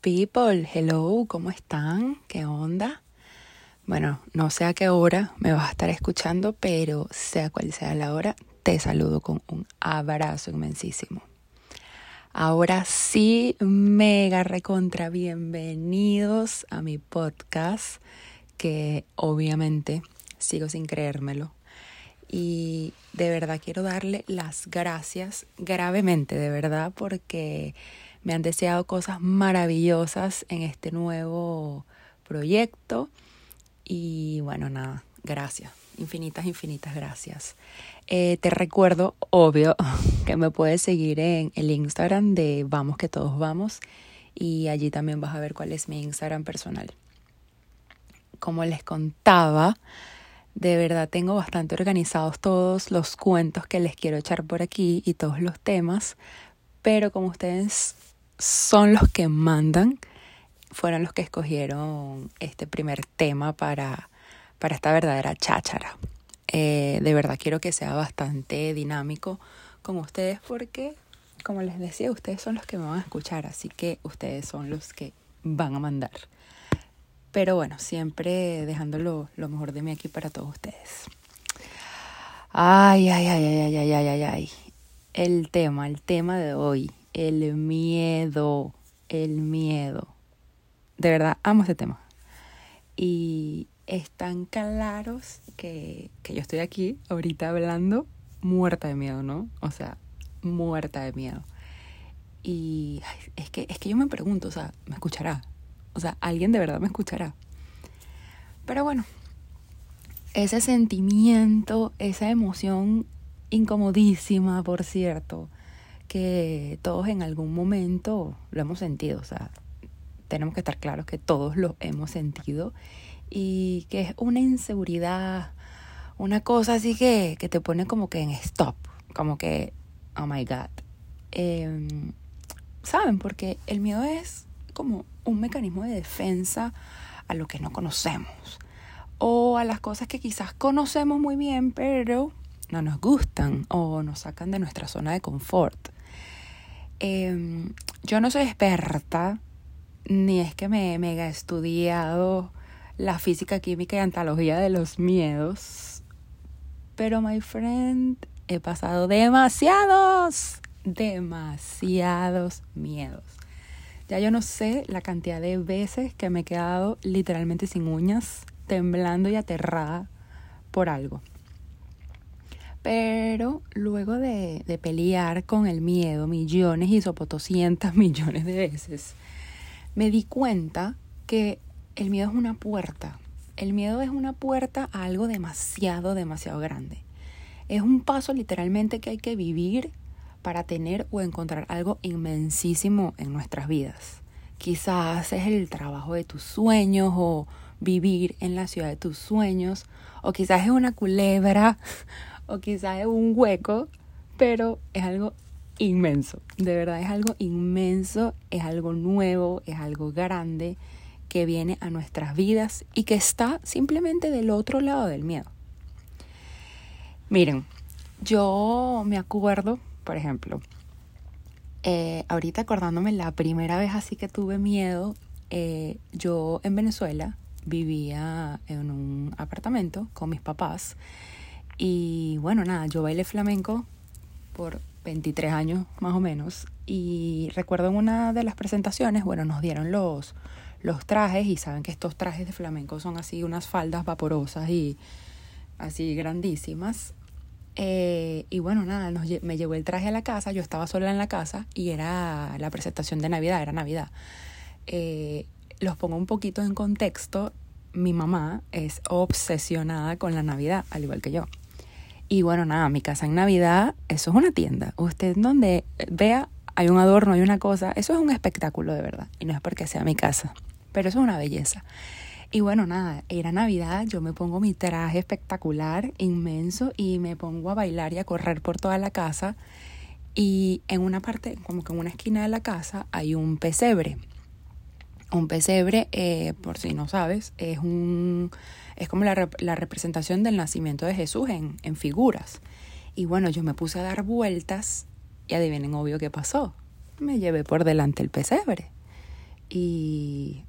people, hello, ¿cómo están? ¿Qué onda? Bueno, no sé a qué hora me vas a estar escuchando, pero sea cual sea la hora, te saludo con un abrazo inmensísimo. Ahora sí, mega recontra bienvenidos a mi podcast, que obviamente sigo sin creérmelo. Y de verdad quiero darle las gracias gravemente, de verdad, porque me han deseado cosas maravillosas en este nuevo proyecto. Y bueno, nada, gracias. Infinitas, infinitas gracias. Eh, te recuerdo, obvio, que me puedes seguir en el Instagram de Vamos que todos vamos. Y allí también vas a ver cuál es mi Instagram personal. Como les contaba, de verdad tengo bastante organizados todos los cuentos que les quiero echar por aquí y todos los temas. Pero como ustedes son los que mandan, fueron los que escogieron este primer tema para, para esta verdadera cháchara. Eh, de verdad quiero que sea bastante dinámico con ustedes porque, como les decía, ustedes son los que me van a escuchar, así que ustedes son los que van a mandar. Pero bueno, siempre dejando lo, lo mejor de mí aquí para todos ustedes. Ay, ay, ay, ay, ay, ay, ay, ay. El tema, el tema de hoy el miedo, el miedo. De verdad, amo ese tema. Y están claros que, que yo estoy aquí ahorita hablando muerta de miedo, ¿no? O sea, muerta de miedo. Y es, que, es que yo me pregunto, o sea, ¿me escuchará? O sea, ¿alguien de verdad me escuchará? Pero bueno, ese sentimiento, esa emoción incomodísima, por cierto, que todos en algún momento lo hemos sentido, o sea, tenemos que estar claros que todos lo hemos sentido y que es una inseguridad, una cosa así que, que te pone como que en stop, como que, oh my god. Em, ¿Saben? Porque el miedo es como un mecanismo de defensa a lo que no conocemos o a las cosas que quizás conocemos muy bien, pero no nos gustan o nos sacan de nuestra zona de confort. Em, yo no soy experta, ni es que me mega estudiado la física, química y antología de los miedos, pero my friend, he pasado demasiados, demasiados miedos. Ya yo no sé la cantidad de veces que me he quedado literalmente sin uñas, temblando y aterrada por algo. Pero luego de, pelear con el miedo millones y sopotoscientas millones de veces, me di cuenta que el miedo es una puerta. El miedo es una puerta a algo demasiado, demasiado grande. Es un paso literalmente que hay que vivir para tener o encontrar algo inmensísimo en nuestras vidas. Quizás es el trabajo de tus sueños o vivir en la ciudad de tus sueños, o quizás es una culebra o quizás es un hueco, pero es algo inmenso. De verdad es algo inmenso, es algo nuevo, es algo grande que viene a nuestras vidas y que está simplemente del otro lado del miedo. Miren, yo me acuerdo, por ejemplo, eh, ahorita acordándome la primera vez así que tuve miedo, eh, yo en Venezuela vivía en un apartamento con mis papás y bueno, nada, yo bailé flamenco por 23 años más o menos. Y recuerdo en una de las presentaciones, bueno, nos dieron los, los trajes y saben que estos trajes de flamenco son así unas faldas vaporosas y así grandísimas. Eh, y bueno, nada, me llevó el traje a la casa, yo estaba sola en la casa y era la presentación de Navidad, era Navidad. Eh, los pongo un poquito en contexto, mi mamá es obsesionada con la Navidad, al igual que yo. Y bueno, nada, mi casa en Navidad, eso es una tienda. Usted donde vea, hay un adorno, hay una cosa, eso es un espectáculo de verdad. Y no es porque sea mi casa, pero eso es una belleza. Y bueno, nada, era Navidad, yo me pongo mi traje espectacular, inmenso, y me pongo a bailar y a correr por toda la casa. Y en una parte, como que en una esquina de la casa, hay un pesebre. Un pesebre, eh, por si no sabes, es un es como la, la representación del nacimiento de Jesús en, en figuras. Y bueno, yo me puse a dar vueltas y adivinen obvio qué pasó. Me llevé por delante el pesebre. y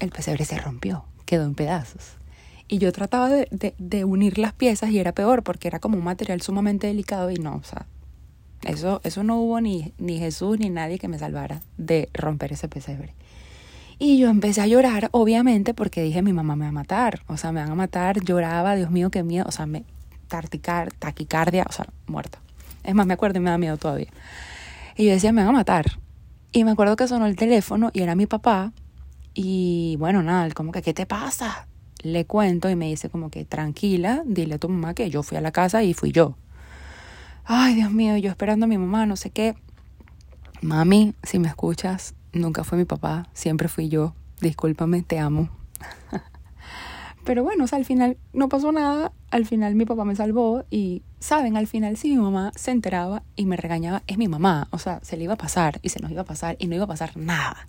el pesebre se rompió, quedó en pedazos. Y yo trataba de, de, unir las piezas y era peor porque era como un material sumamente delicado y no, o sea, eso, eso no hubo ni, ni Jesús ni nadie que me salvara de romper ese pesebre. Y yo empecé a llorar, obviamente, porque dije, mi mamá me va a matar, o sea, me van a matar, lloraba, Dios mío, qué miedo, o sea, me, taquicardia, o sea, muerta. Es más, me acuerdo y me da miedo todavía. Y yo decía, me van a matar. Y me acuerdo que sonó el teléfono y era mi papá. Y bueno, nada, como que, ¿qué te pasa? Le cuento y me dice como que, tranquila, dile a tu mamá que yo fui a la casa y fui yo. Ay, Dios mío, yo esperando a mi mamá, no sé qué. Mami, si me escuchas, nunca fue mi papá, siempre fui yo. Discúlpame, te amo. Pero bueno, o sea, al final no pasó nada, al final mi papá me salvó y, saben, al final si mi mamá se enteraba y me regañaba, es mi mamá, o sea, se le iba a pasar y se nos iba a pasar y no iba a pasar nada.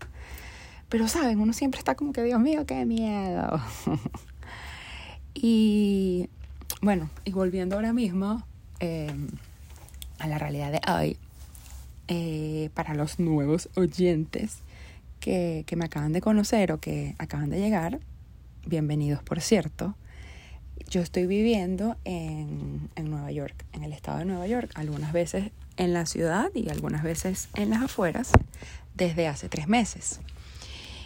Pero, saben, uno siempre está como que, Dios mío, qué miedo. y bueno, y volviendo ahora mismo em, a la realidad de hoy, eh, para los nuevos oyentes que, que me acaban de conocer o que acaban de llegar, bienvenidos por cierto, yo estoy viviendo en, en, Nueva York, en el estado de Nueva York, algunas veces en la ciudad y algunas veces en las afueras, desde hace tres meses.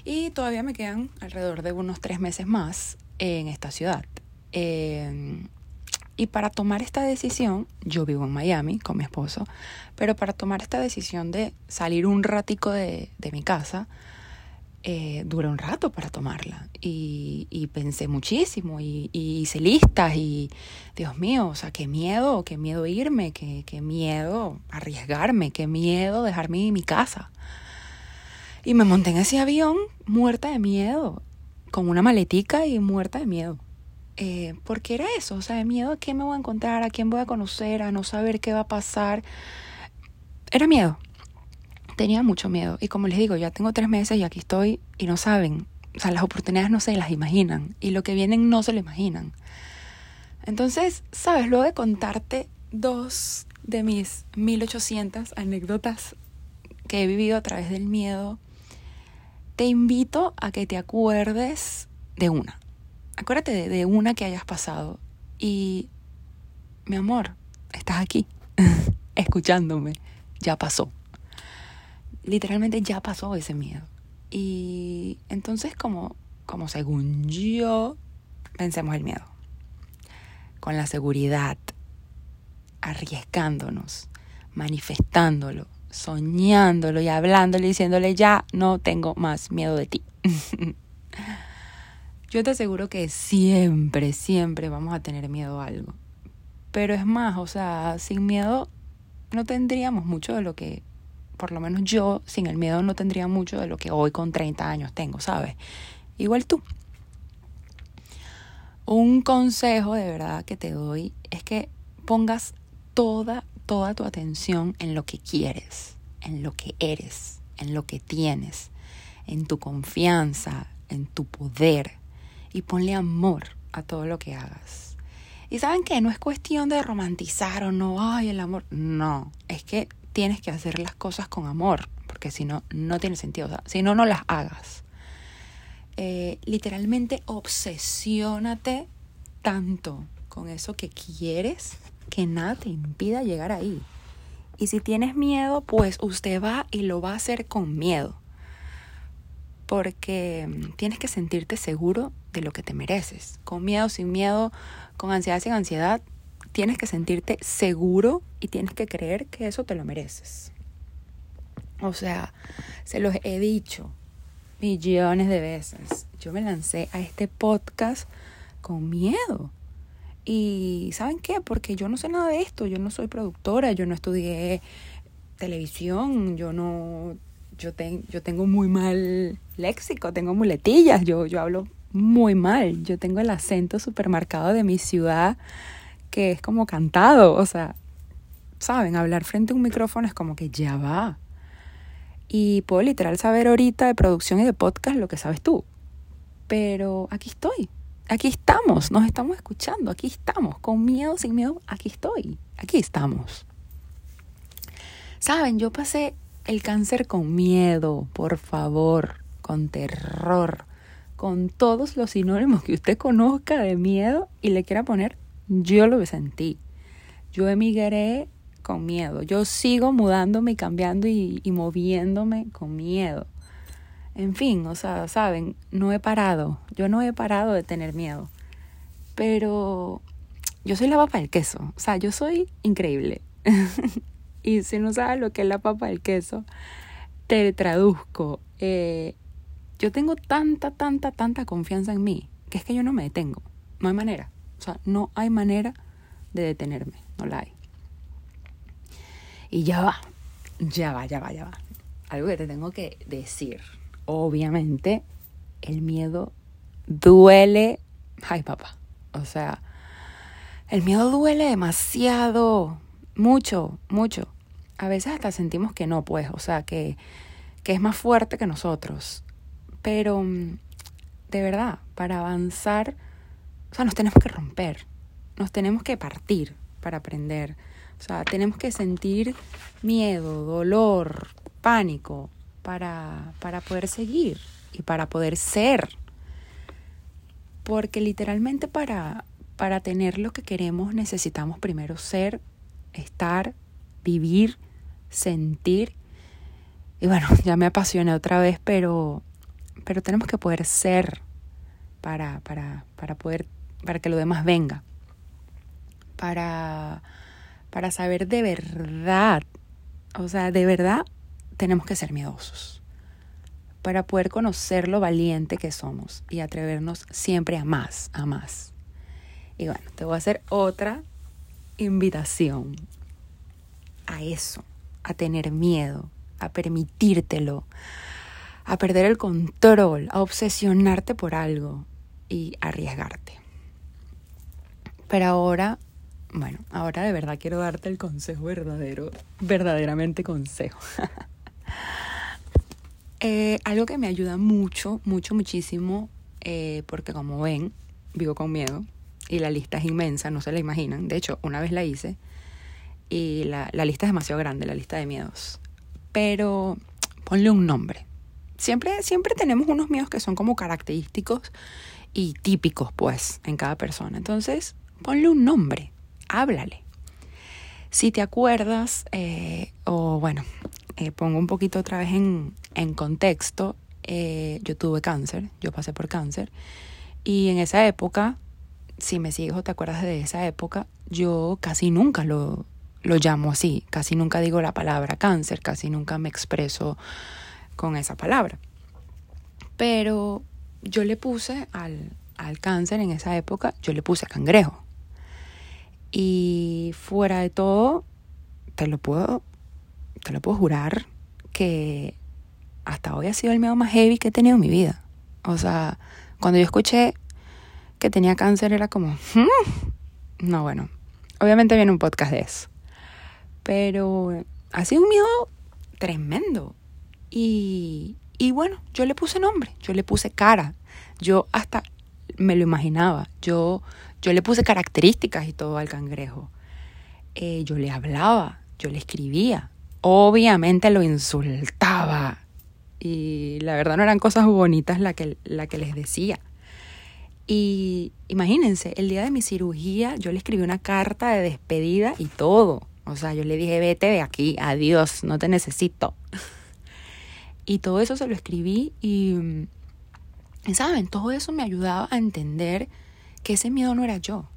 Y todavía me quedan alrededor de unos tres meses más en esta ciudad. Eh, y para tomar esta decisión, yo vivo en Miami con mi esposo, pero para tomar esta decisión de salir un ratico de, de mi casa, eh, duró un rato para tomarla y, pensé muchísimo y, y, hice listas y Dios mío, o sea, qué miedo, qué miedo irme, qué, qué miedo arriesgarme, qué miedo dejarme mi casa. Y me monté en ese avión muerta de miedo, con una maletica y muerta de miedo. Eh, porque era eso, o sea, de miedo a qué me voy a encontrar, a quién voy a conocer, a no saber qué va a pasar. Era miedo, tenía mucho miedo. Y como les digo, ya tengo tres meses y aquí estoy y no saben. O sea, las oportunidades no se las imaginan. Y lo que vienen no se lo imaginan. Entonces, ¿sabes? Luego de contarte dos de mis 1800 anécdotas que he vivido a través del miedo, te invito a que te acuerdes de una. Acuérdate de, una que hayas pasado. Y, mi amor, estás aquí, escuchándome. Ya pasó literalmente ya pasó ese miedo. Y entonces como, como según yo, pensemos el miedo. Con la seguridad, arriesgándonos, manifestándolo, soñándolo y hablándole, diciéndole ya no tengo más miedo de ti. yo te aseguro que siempre, siempre vamos a tener miedo a algo. Pero es más, o sea, sin miedo no tendríamos mucho de lo que por lo menos yo sin el miedo no tendría mucho de lo que hoy con 30 años tengo, ¿sabes? Igual tú. Un consejo de verdad que te doy es que pongas toda, toda tu atención en lo que quieres, en lo que eres, en lo que tienes, en tu confianza, en tu poder y ponle amor a todo lo que hagas. Y saben que no es cuestión de romantizar o no, ay, el amor, no, es que tienes que hacer las cosas con amor, porque si no, no tiene sentido. Si no, no las hagas. Eh, literalmente obsesiónate tanto con eso que quieres que nada te impida llegar ahí. Y si tienes miedo, pues usted va y lo va a hacer con miedo. Porque mm, tienes que sentirte seguro de lo que te mereces. Con miedo, sin miedo, con ansiedad, sin ansiedad, tienes que sentirte seguro y tienes que creer que eso te lo mereces. O sea, se los he dicho millones de veces. Yo me lancé a este podcast con miedo. Y ¿saben qué? Porque yo no sé nada de esto, yo no soy productora, yo no estudié televisión, yo no yo, yo tengo muy mal léxico, tengo muletillas, yo, yo hablo muy mal, yo tengo el acento supermercado de mi ciudad que es como cantado, o sea, saben, hablar frente a un micrófono es como que ya va. Y puedo literal saber ahorita de producción y de podcast lo que sabes tú. Pero aquí estoy, aquí estamos, nos estamos escuchando, aquí estamos, con miedo, sin miedo, aquí estoy, aquí estamos. Saben, yo pasé el cáncer con miedo, por favor, con terror, con todos los sinónimos que usted conozca de miedo y le quiera poner, yo lo sentí. Yo emigré con miedo. Yo sigo mudándome y cambiando y, moviéndome con miedo. En fin, o sea, saben, no he parado. Yo no he parado de tener miedo. Pero yo soy la papa del queso. O sea, yo soy increíble. y si no sabes lo que es la papa del queso, te traduzco. Eh, yo tengo tanta, tanta, tanta confianza en mí que es que yo no me detengo. No hay manera. O sea, no hay manera de detenerme. No la hay. Y ya va. Ya va, ya va, ya va. Algo que te tengo que decir. Obviamente, el miedo duele. Ay, papá. O sea, el miedo duele demasiado, mucho, mucho. A veces hasta sentimos que no, pues, o sea, que, que es más fuerte que nosotros. Pero, mm, de verdad, para avanzar, o sea, nos tenemos que romper, nos tenemos que partir para aprender. O sea, tenemos que sentir miedo, dolor, pánico para, para poder seguir y para poder ser. Porque literalmente para, para tener lo que queremos necesitamos primero ser, estar, vivir, sentir. Y bueno, ya me apasioné otra vez, pero, pero tenemos que poder ser para, para, para poder, para que lo demás venga. Para, para saber de verdad, o sea, de verdad tenemos que ser miedosos. Para poder conocer lo valiente que somos y atrevernos siempre a más, a más. Y bueno, te voy a hacer otra invitación a eso, a tener miedo, a permitírtelo, a perder el control, a obsesionarte por algo y arriesgarte. Pero ahora, bueno, ahora de verdad quiero darte el consejo verdadero, verdaderamente consejo. Eh, algo que me ayuda mucho, mucho, muchísimo, eh, porque como ven, vivo con miedo, y la lista es inmensa, no se la imaginan. De hecho, una vez la hice y la, lista es demasiado grande, la lista de miedos. Pero ponle un nombre. Siempre, siempre tenemos unos miedos que son como característicos y típicos, pues, en cada persona. Entonces, ponle un nombre, háblale. Si te acuerdas, eh, o bueno, eh, pongo un poquito otra vez en, en contexto, eh, yo tuve cáncer, yo pasé por cáncer, y en esa época si me sigues o te acuerdas de esa época, yo casi nunca lo, lo llamo así, casi nunca digo la palabra cáncer, casi nunca me expreso con esa palabra. Pero yo le puse al, al cáncer en esa época, yo le puse cangrejo. Y fuera de todo, te lo puedo, te lo puedo jurar que hasta hoy ha sido el miedo más heavy que he tenido en mi vida. O sea, cuando yo escuché que tenía cáncer era como, hmm". no, bueno, obviamente viene un podcast de eso. Pero ha sido un miedo tremendo. Y, y bueno, yo le puse nombre, yo le puse cara, yo hasta me lo imaginaba, yo, yo le puse características y todo al cangrejo. Eh, yo le hablaba, yo le escribía, obviamente lo insultaba. Y la verdad no eran cosas bonitas la que, la que les decía. Y imagínense, el día de mi cirugía yo le escribí una carta de despedida y todo. O sea, yo le dije, vete de aquí, adiós, no te necesito. y todo eso se lo escribí y, ¿saben? Todo eso me ayudaba a entender que ese miedo no era yo,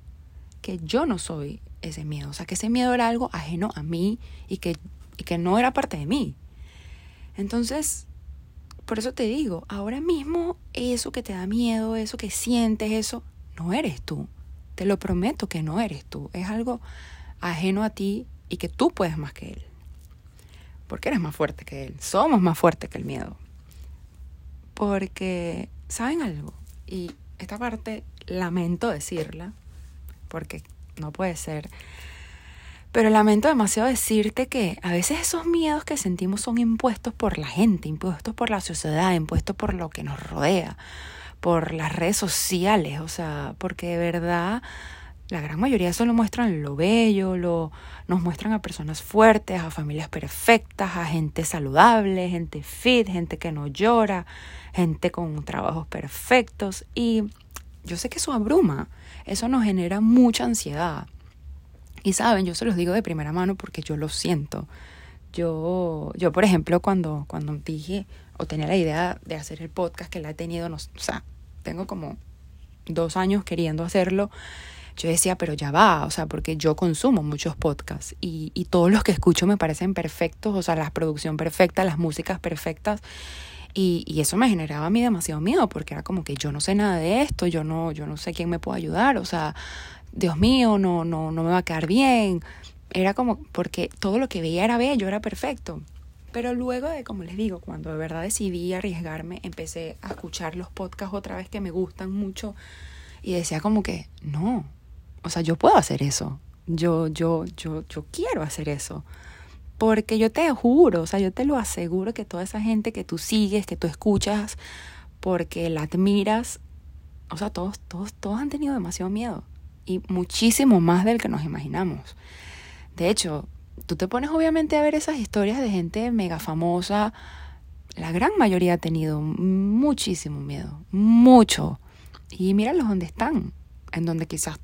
que yo no soy ese miedo, o sea, que ese miedo era algo ajeno a mí y que, y que no era parte de mí. Entonces, por eso te digo, ahora mismo eso que te da miedo, eso que sientes, eso, no eres tú. Te lo prometo que no eres tú. Es algo ajeno a ti y que tú puedes más que él. Porque eres más fuerte que él. Somos más fuertes que el miedo. Porque, ¿saben algo? Y esta parte lamento decirla, porque no puede ser pero lamento demasiado decirte que a veces esos miedos que sentimos son impuestos por la gente, impuestos por la sociedad, impuestos por lo que nos rodea, por las redes sociales, o sea, porque de verdad la gran mayoría solo muestran lo bello, lo, nos muestran a personas fuertes, a familias perfectas, a gente saludable, gente fit, gente que no llora, gente con trabajos perfectos. Y yo sé que eso abruma, eso nos genera mucha ansiedad. Y saben, yo se los digo de primera mano porque yo lo siento. Yo, yo por ejemplo, cuando, cuando dije o tenía la idea de hacer el podcast que la he tenido, no, o sea, tengo como dos años queriendo hacerlo yo decía, pero ya va, o sea, porque yo consumo muchos podcasts y, y todos los que escucho me parecen perfectos, o sea, la producción perfecta, las músicas perfectas. Y, y, eso me generaba a mí demasiado miedo, porque era como que yo no sé nada de esto, yo no, yo no sé quién me puede ayudar, o sea, Dios mío, no, no, no me va a quedar bien. Era como, porque todo lo que veía era bello, era perfecto. Pero luego de, como les digo, cuando de verdad decidí arriesgarme, empecé a escuchar los podcasts otra vez que me gustan mucho y decía como que, no, o sea, yo puedo hacer eso. Yo, yo, yo, yo quiero hacer eso. Porque yo te juro, o sea, yo te lo aseguro que toda esa gente que tú sigues, que tú escuchas, porque la admiras, o sea, todos, todos, todos han tenido demasiado miedo. Y muchísimo más del que nos imaginamos. De hecho, tú te pones obviamente a ver esas historias de gente mega famosa. La gran mayoría ha tenido muchísimo miedo, mucho. Y míralos donde están, en donde quizás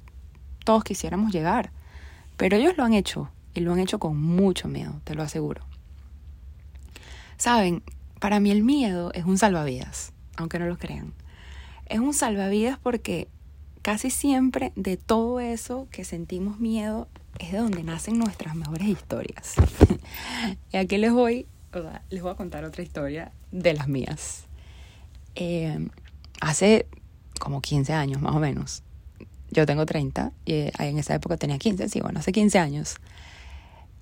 todos quisiéramos llegar. Pero ellos lo han hecho y lo han hecho con mucho miedo, te lo aseguro. Saben, para mí el miedo es un salvavidas, aunque no lo crean. Es un salvavidas porque casi siempre de todo eso que sentimos miedo es de donde nacen nuestras mejores historias. y aquí les voy, les voy a contar otra historia de las mías. Eh, hace como 15 años más o menos, yo tengo 30 y eh, en esa época tenía 15, sí, bueno, hace 15 años.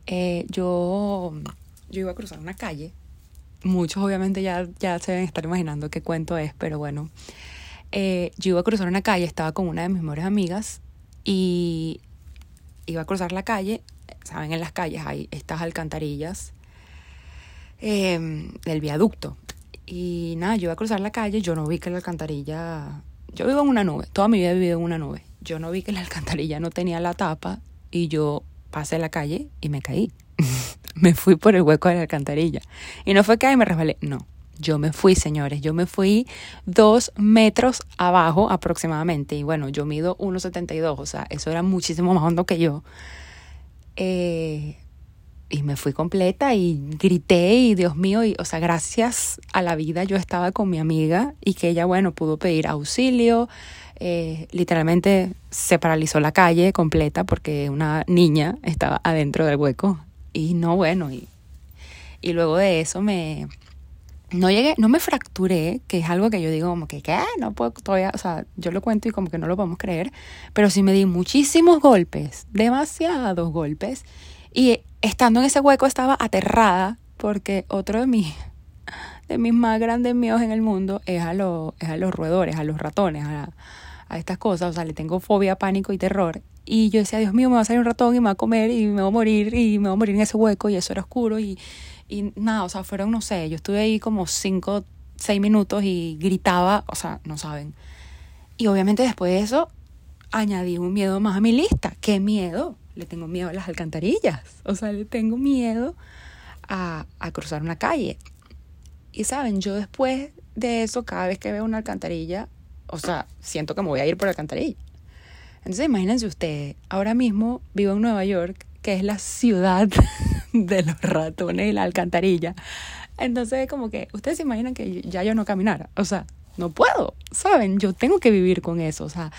Eh, yo, yo iba a cruzar una calle. Muchos obviamente ya, ya se deben estar imaginando qué cuento es, pero bueno. Eh, yo iba a cruzar una calle, estaba con una de mis mejores amigas y iba a cruzar la calle. Saben, en las calles hay estas alcantarillas del viaducto. Y nada, yo iba a cruzar la calle, yo no vi que la alcantarilla... Yo vivo en una nube, toda mi vida he vivido en una nube yo no vi que la alcantarilla no tenía la tapa y yo pasé la calle y me caí. me fui por el hueco de la alcantarilla. Y no fue que ahí me resbalé, no. Yo me fui, señores, yo me fui dos metros abajo aproximadamente. Y bueno, yo mido 1,72, o sea, eso era muchísimo más hondo que yo. Eh, y me fui completa y grité y Dios mío, y, o sea, gracias a la vida yo estaba con mi amiga y que ella, bueno, pudo pedir auxilio, eh, literalmente se paralizó la calle completa porque una niña estaba adentro del hueco. Y no, bueno, y, y luego de eso me... No llegué, no me fracturé, que es algo que yo digo como que, ¿qué? No puedo todavía, o sea, yo lo cuento y como que no lo podemos creer, pero sí me di muchísimos golpes, demasiados golpes, y estando en ese hueco estaba aterrada porque otro de mis, de mis más grandes miedos en el mundo es a, los es a los roedores, a los ratones, a, a estas cosas, o sea, le tengo fobia, pánico y terror. Y yo decía, Dios mío, me va a salir un ratón y me va a comer y me va a morir y me va a morir en ese hueco y eso era oscuro y, y nada, o sea, fueron, no sé, yo estuve ahí como cinco, seis minutos y gritaba, o sea, no saben. Y obviamente después de eso añadí un miedo más a mi lista. ¿Qué miedo? Le tengo miedo a las alcantarillas, o sea, le tengo miedo a, a cruzar una calle. Y saben, yo después de eso, cada vez que veo una alcantarilla, o sea, siento que me voy a ir por la alcantarilla. Entonces imagínense ustedes, ahora mismo vivo en Nueva York, que es la ciudad de los ratones y la alcantarilla. Entonces como que ustedes se imaginan que ya yo no caminara, o sea, no puedo, ¿saben? Yo tengo que vivir con eso, o sea,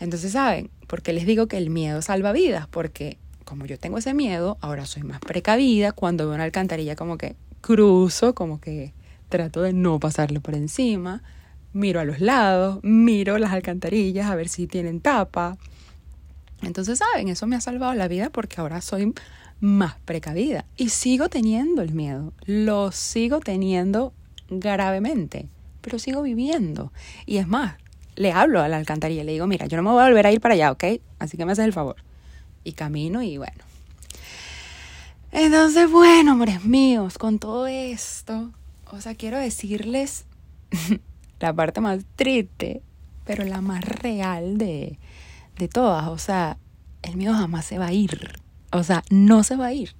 entonces, ¿saben? Porque les digo que el miedo salva vidas, porque como yo tengo ese miedo, ahora soy más precavida cuando veo una alcantarilla como que cruzo, como que trato de no pasarle por encima miro a los lados, miro las alcantarillas a ver si tienen tapa. Entonces, ¿saben? Eso me ha salvado la vida porque ahora soy más precavida y sigo teniendo el miedo, lo sigo teniendo gravemente, pero sigo viviendo. Y es más, le hablo a la alcantarilla, y le digo, mira, yo no me voy a volver a ir para allá, ¿ok? Así que me haces el favor. Y camino y bueno. Entonces, bueno, amores míos, con todo esto, o sea, quiero decirles la parte más triste, pero la más real de, de todas, o sea, el miedo jamás se va a ir. O sea, no se va a ir.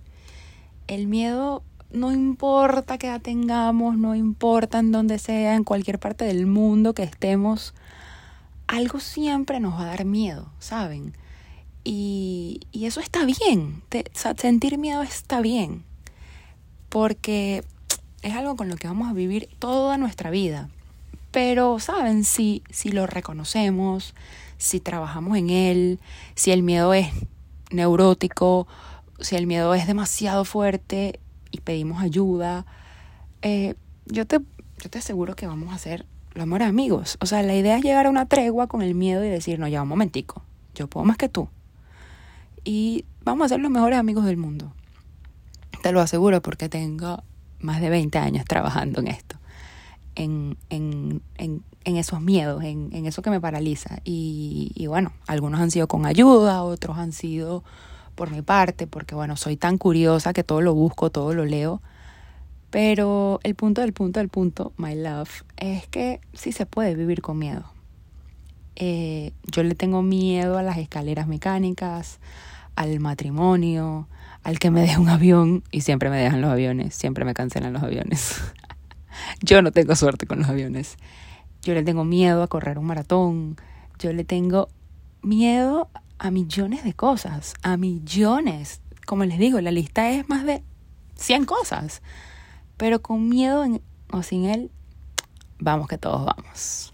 El miedo no importa que la tengamos, no importa en donde sea, en cualquier parte del mundo que estemos, algo siempre nos va a dar miedo, ¿saben? Y, y eso está bien, sentir miedo está bien, porque es algo con lo que vamos a vivir toda nuestra vida. Pero, ¿saben? Si, si lo reconocemos, si trabajamos en él, si el miedo es neurótico, si el miedo es demasiado fuerte y pedimos ayuda, eh, yo, te, yo te aseguro que vamos a ser los mejores amigos. O sea, la idea es llegar a una tregua con el miedo y decir, no, ya un momentico, yo puedo más que tú. Y vamos a ser los mejores amigos del mundo. Te lo aseguro porque tengo más de 20 años trabajando en esto, en, en, en, en esos miedos, en, eso que me paraliza. Y, y bueno, algunos han sido con ayuda, otros han sido por mi parte, porque bueno, soy tan curiosa que todo lo busco, todo lo leo pero el punto del punto del punto, my love, es que sí se puede vivir con miedo. Eh, yo le tengo miedo a las escaleras mecánicas, al matrimonio, al que me deje un avión y siempre me dejan los aviones, siempre me cancelan los aviones. yo no tengo suerte con los aviones. Yo le tengo miedo a correr un maratón. Yo le tengo miedo a millones de cosas, a millones. Como les digo, la lista es más de 100 cosas. Pero con miedo o sin él, vamos que todos vamos.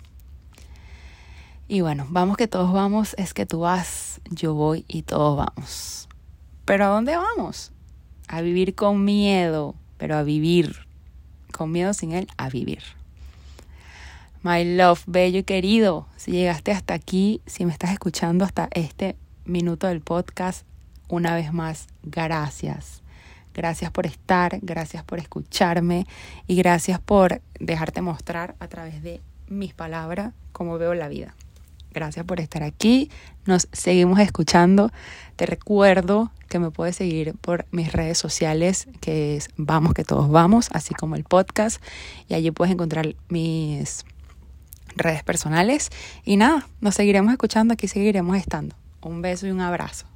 Y bueno, vamos que todos vamos, es que tú vas, yo voy y todos vamos. Pero ¿a dónde vamos? A vivir con miedo, pero a vivir. Con miedo sin él, a vivir. My love, bello y querido, si llegaste hasta aquí, si me estás escuchando hasta este minuto del podcast, una vez más, gracias. Gracias por estar, gracias por escucharme y gracias por dejarte mostrar a través de mis palabras cómo veo la vida. Gracias por estar aquí. Nos seguimos escuchando. Te recuerdo que me puedes seguir por mis redes sociales, que es Vamos que todos vamos, así como el podcast. Y allí puedes encontrar mis redes personales. Y nada, nos seguiremos escuchando, aquí seguiremos estando. Un beso y un abrazo.